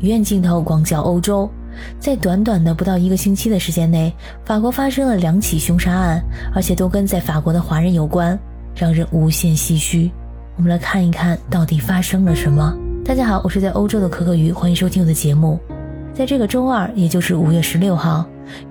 远镜头广角欧洲，在短短的不到一个星期的时间内，法国发生了两起凶杀案，而且都跟在法国的华人有关，让人无限唏嘘。我们来看一看到底发生了什么。大家好，我是在欧洲的可可鱼，欢迎收听我的节目。在这个周二，也就是五月十六号，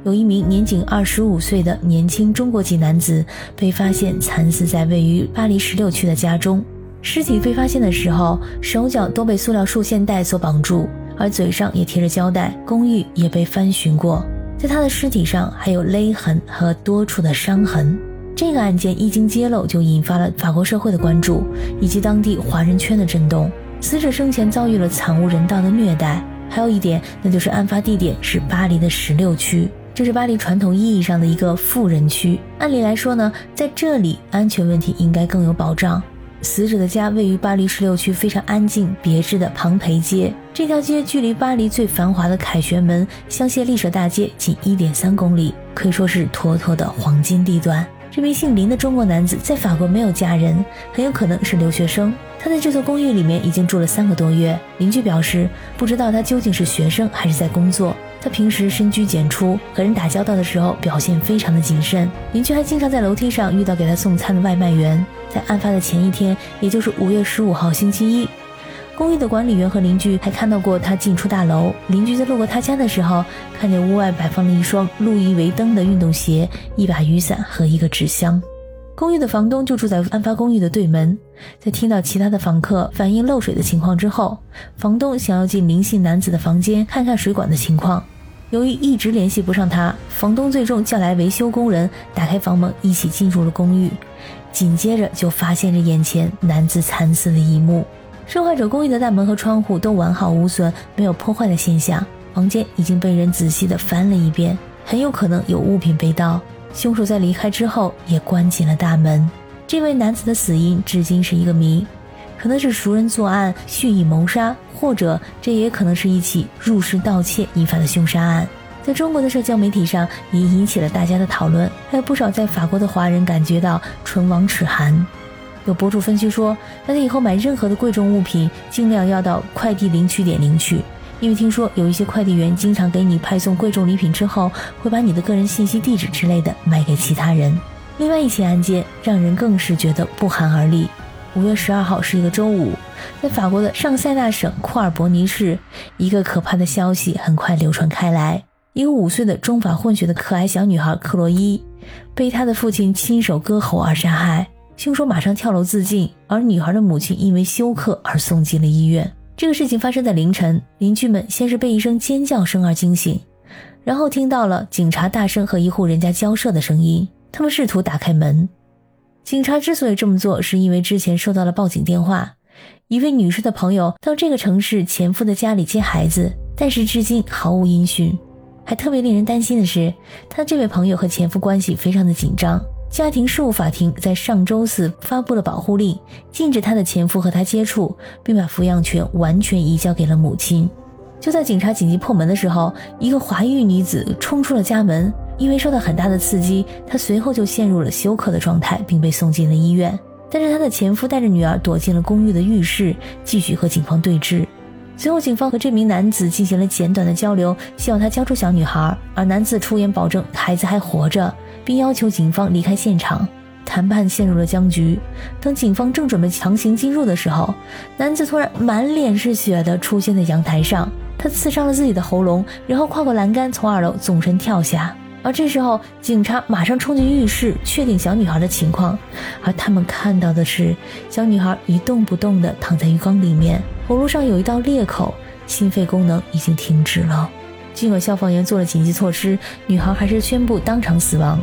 有一名年仅二十五岁的年轻中国籍男子被发现惨死在位于巴黎十六区的家中。尸体被发现的时候，手脚都被塑料束线带所绑住，而嘴上也贴着胶带。公寓也被翻寻过，在他的尸体上还有勒痕和多处的伤痕。这个案件一经揭露，就引发了法国社会的关注以及当地华人圈的震动。死者生前遭遇了惨无人道的虐待，还有一点，那就是案发地点是巴黎的十六区，这是巴黎传统意义上的一个富人区。按理来说呢，在这里安全问题应该更有保障。死者的家位于巴黎十六区非常安静别致的庞培街，这条街距离巴黎最繁华的凯旋门香榭丽舍大街仅一点三公里，可以说是妥妥的黄金地段。这名姓林的中国男子在法国没有家人，很有可能是留学生。他在这座公寓里面已经住了三个多月。邻居表示，不知道他究竟是学生还是在工作。他平时深居简出，和人打交道的时候表现非常的谨慎。邻居还经常在楼梯上遇到给他送餐的外卖员。在案发的前一天，也就是五月十五号星期一，公寓的管理员和邻居还看到过他进出大楼。邻居在路过他家的时候，看见屋外摆放了一双路易威登的运动鞋、一把雨伞和一个纸箱。公寓的房东就住在案发公寓的对门，在听到其他的房客反映漏水的情况之后，房东想要进林姓男子的房间看看水管的情况。由于一直联系不上他，房东最终叫来维修工人，打开房门，一起进入了公寓。紧接着就发现着眼前男子惨死的一幕。受害者公寓的大门和窗户都完好无损，没有破坏的现象。房间已经被人仔细的翻了一遍，很有可能有物品被盗。凶手在离开之后也关紧了大门。这位男子的死因至今是一个谜，可能是熟人作案蓄意谋杀，或者这也可能是一起入室盗窃引发的凶杀案。在中国的社交媒体上也引起了大家的讨论，还有不少在法国的华人感觉到唇亡齿寒。有博主分析说，大家以后买任何的贵重物品，尽量要到快递领取点领取，因为听说有一些快递员经常给你派送贵重礼品之后，会把你的个人信息、地址之类的卖给其他人。另外一起案件让人更是觉得不寒而栗。五月十二号是一个周五，在法国的上塞纳省库尔伯尼市，一个可怕的消息很快流传开来。一个五岁的中法混血的可爱小女孩克洛伊，被她的父亲亲手割喉而杀害，凶手马上跳楼自尽，而女孩的母亲因为休克而送进了医院。这个事情发生在凌晨，邻居们先是被一声尖叫声而惊醒，然后听到了警察大声和一户人家交涉的声音，他们试图打开门。警察之所以这么做，是因为之前收到了报警电话，一位女士的朋友到这个城市前夫的家里接孩子，但是至今毫无音讯。还特别令人担心的是，他这位朋友和前夫关系非常的紧张。家庭事务法庭在上周四发布了保护令，禁止她的前夫和她接触，并把抚养权完全移交给了母亲。就在警察紧急破门的时候，一个怀孕女子冲出了家门，因为受到很大的刺激，她随后就陷入了休克的状态，并被送进了医院。但是她的前夫带着女儿躲进了公寓的浴室，继续和警方对峙。随后，警方和这名男子进行了简短的交流，希望他交出小女孩。而男子出言保证孩子还活着，并要求警方离开现场。谈判陷入了僵局。当警方正准备强行进入的时候，男子突然满脸是血的出现在阳台上，他刺伤了自己的喉咙，然后跨过栏杆从二楼纵身跳下。而这时候，警察马上冲进浴室，确定小女孩的情况。而他们看到的是，小女孩一动不动地躺在浴缸里面，喉咙上有一道裂口，心肺功能已经停止了。尽管消防员做了紧急措施，女孩还是宣布当场死亡。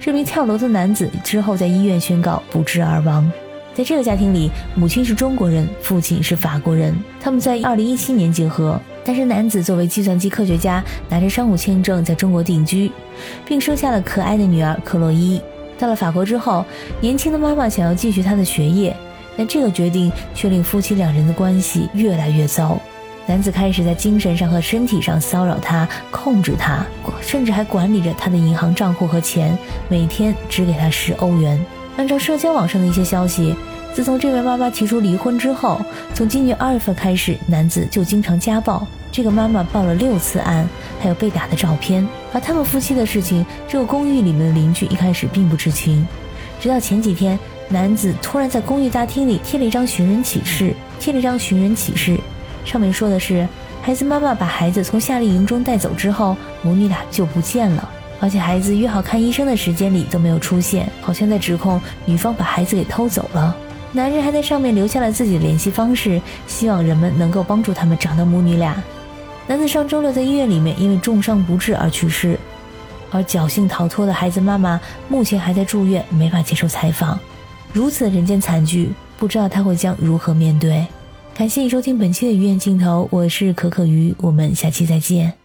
这名跳楼的男子之后在医院宣告不治而亡。在这个家庭里，母亲是中国人，父亲是法国人，他们在2017年结合。但是男子作为计算机科学家，拿着商务签证在中国定居，并生下了可爱的女儿克洛伊。到了法国之后，年轻的妈妈想要继续她的学业，但这个决定却令夫妻两人的关系越来越糟。男子开始在精神上和身体上骚扰她，控制她，甚至还管理着她的银行账户和钱，每天只给她十欧元。按照社交网上的一些消息。自从这位妈妈提出离婚之后，从今年二月份开始，男子就经常家暴。这个妈妈报了六次案，还有被打的照片。而他们夫妻的事情，这个公寓里面的邻居一开始并不知情，直到前几天，男子突然在公寓大厅里贴了一张寻人启事，贴了一张寻人启事，上面说的是，孩子妈妈把孩子从夏令营中带走之后，母女俩就不见了，而且孩子约好看医生的时间里都没有出现，好像在指控女方把孩子给偷走了。男人还在上面留下了自己的联系方式，希望人们能够帮助他们找到母女俩。男子上周六在医院里面因为重伤不治而去世，而侥幸逃脱的孩子妈妈目前还在住院，没法接受采访。如此人间惨剧，不知道他会将如何面对。感谢你收听本期的鱼眼镜头，我是可可鱼，我们下期再见。